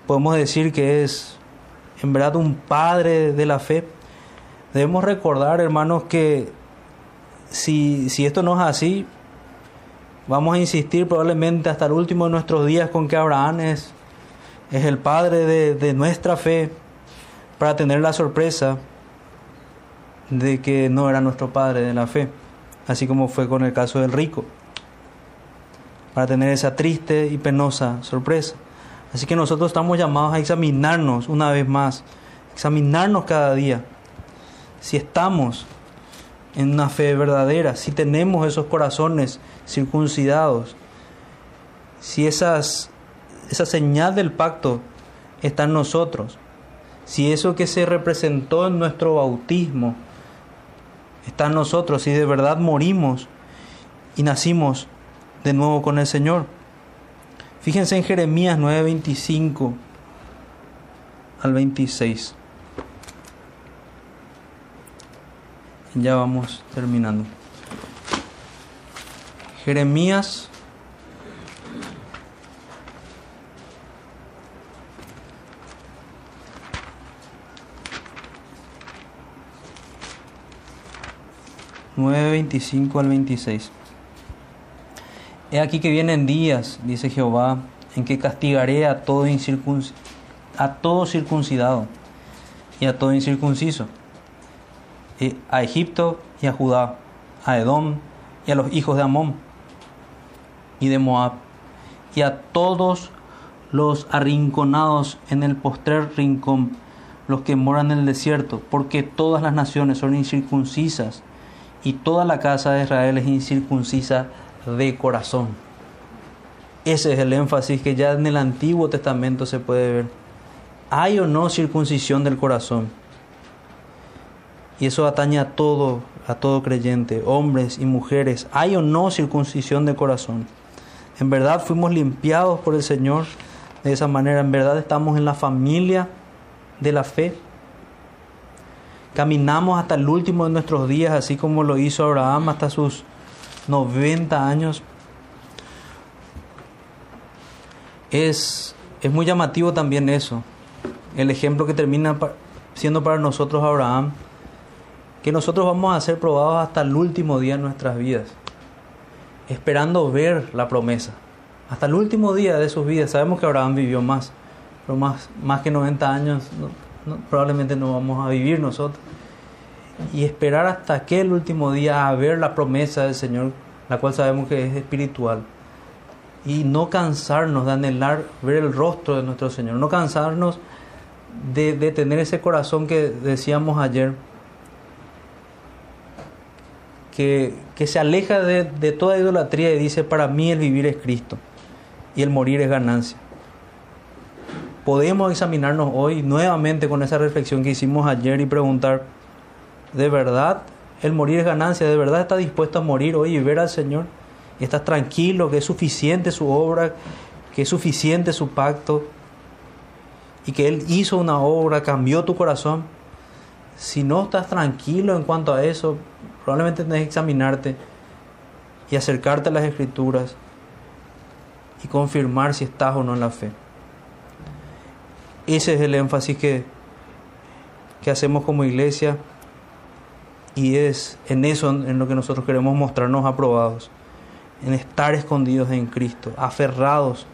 Podemos decir que es en verdad un padre de la fe, debemos recordar, hermanos, que si, si esto no es así, vamos a insistir probablemente hasta el último de nuestros días con que Abraham es, es el padre de, de nuestra fe, para tener la sorpresa de que no era nuestro padre de la fe, así como fue con el caso del rico, para tener esa triste y penosa sorpresa. Así que nosotros estamos llamados a examinarnos una vez más, examinarnos cada día, si estamos en una fe verdadera, si tenemos esos corazones circuncidados, si esas, esa señal del pacto está en nosotros, si eso que se representó en nuestro bautismo está en nosotros, si de verdad morimos y nacimos de nuevo con el Señor. Fíjense en Jeremías 9:25 al 26. Ya vamos terminando. Jeremías nueve veinticinco al 26. He aquí que vienen días, dice Jehová, en que castigaré a todo, a todo circuncidado y a todo incircunciso a Egipto y a Judá, a Edom y a los hijos de Amón y de Moab, y a todos los arrinconados en el postrer rincón, los que moran en el desierto, porque todas las naciones son incircuncisas, y toda la casa de Israel es incircuncisa de corazón. Ese es el énfasis que ya en el Antiguo Testamento se puede ver. ¿Hay o no circuncisión del corazón? Y eso atañe a todo, a todo creyente, hombres y mujeres. ¿Hay o no circuncisión de corazón? En verdad fuimos limpiados por el Señor de esa manera. En verdad estamos en la familia de la fe. Caminamos hasta el último de nuestros días, así como lo hizo Abraham hasta sus 90 años. Es, es muy llamativo también eso. El ejemplo que termina siendo para nosotros Abraham que nosotros vamos a ser probados hasta el último día de nuestras vidas, esperando ver la promesa. Hasta el último día de sus vidas. Sabemos que Abraham vivió más, pero más, más que 90 años probablemente no vamos a vivir nosotros. Y esperar hasta aquel último día a ver la promesa del Señor, la cual sabemos que es espiritual. Y no cansarnos de anhelar ver el rostro de nuestro Señor, no cansarnos de, de tener ese corazón que decíamos ayer, que, se aleja de, toda idolatría y dice, para mí el vivir es Cristo y el morir es ganancia. Podemos examinarnos hoy nuevamente con esa reflexión que hicimos ayer y preguntar, ¿de verdad el morir es ganancia? ¿De verdad estás dispuesto a morir hoy y ver al Señor? ¿Estás tranquilo que es suficiente su obra, que es suficiente su pacto y que Él hizo una obra, cambió tu corazón? Si no estás tranquilo en cuanto a eso, probablemente tenés que examinarte y acercarte a las escrituras y confirmar si estás o no en la fe. Ese es el énfasis que, que hacemos como iglesia y es en eso en lo que nosotros queremos mostrarnos aprobados, en estar escondidos en Cristo, aferrados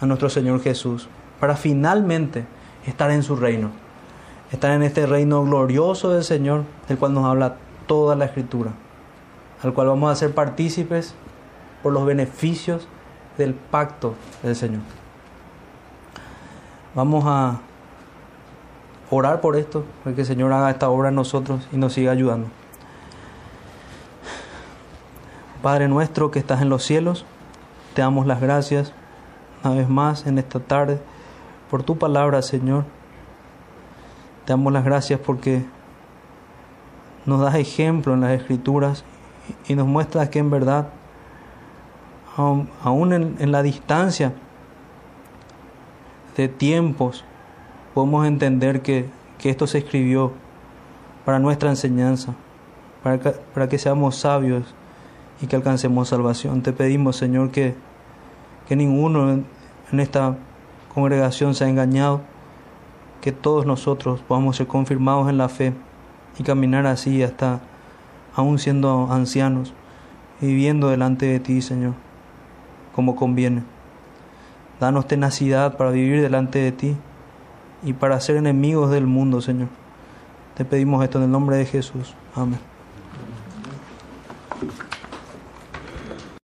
a nuestro Señor Jesús, para finalmente estar en su reino, estar en este reino glorioso del Señor, del cual nos habla toda la escritura, al cual vamos a ser partícipes por los beneficios del pacto del Señor. Vamos a orar por esto, para que el Señor haga esta obra en nosotros y nos siga ayudando. Padre nuestro que estás en los cielos, te damos las gracias una vez más en esta tarde por tu palabra, Señor. Te damos las gracias porque nos das ejemplo en las escrituras y nos muestras que en verdad, aún en, la distancia de tiempos, podemos entender que, esto se escribió para nuestra enseñanza, para que, que seamos sabios y que alcancemos salvación. Te pedimos, Señor, que, que ninguno en, esta congregación se ha engañado, que todos nosotros podamos ser confirmados en la fe y caminar así hasta aún siendo ancianos, viviendo delante de ti, Señor, como conviene. Danos tenacidad para vivir delante de ti y para ser enemigos del mundo, Señor. Te pedimos esto en el nombre de Jesús. Amén.